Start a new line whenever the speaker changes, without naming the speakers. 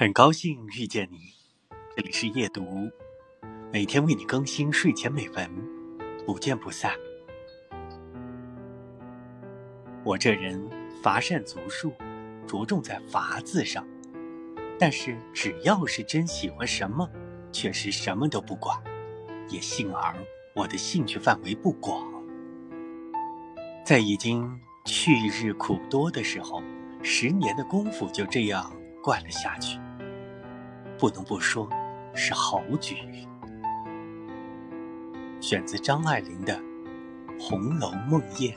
很高兴遇见你，这里是夜读，每天为你更新睡前美文，不见不散。我这人乏善足术，着重在“乏”字上，但是只要是真喜欢什么，确实什么都不管，也幸而我的兴趣范围不广。在已经去日苦多的时候，十年的功夫就这样惯了下去。不能不说，是好举。选自张爱玲的《红楼梦魇》。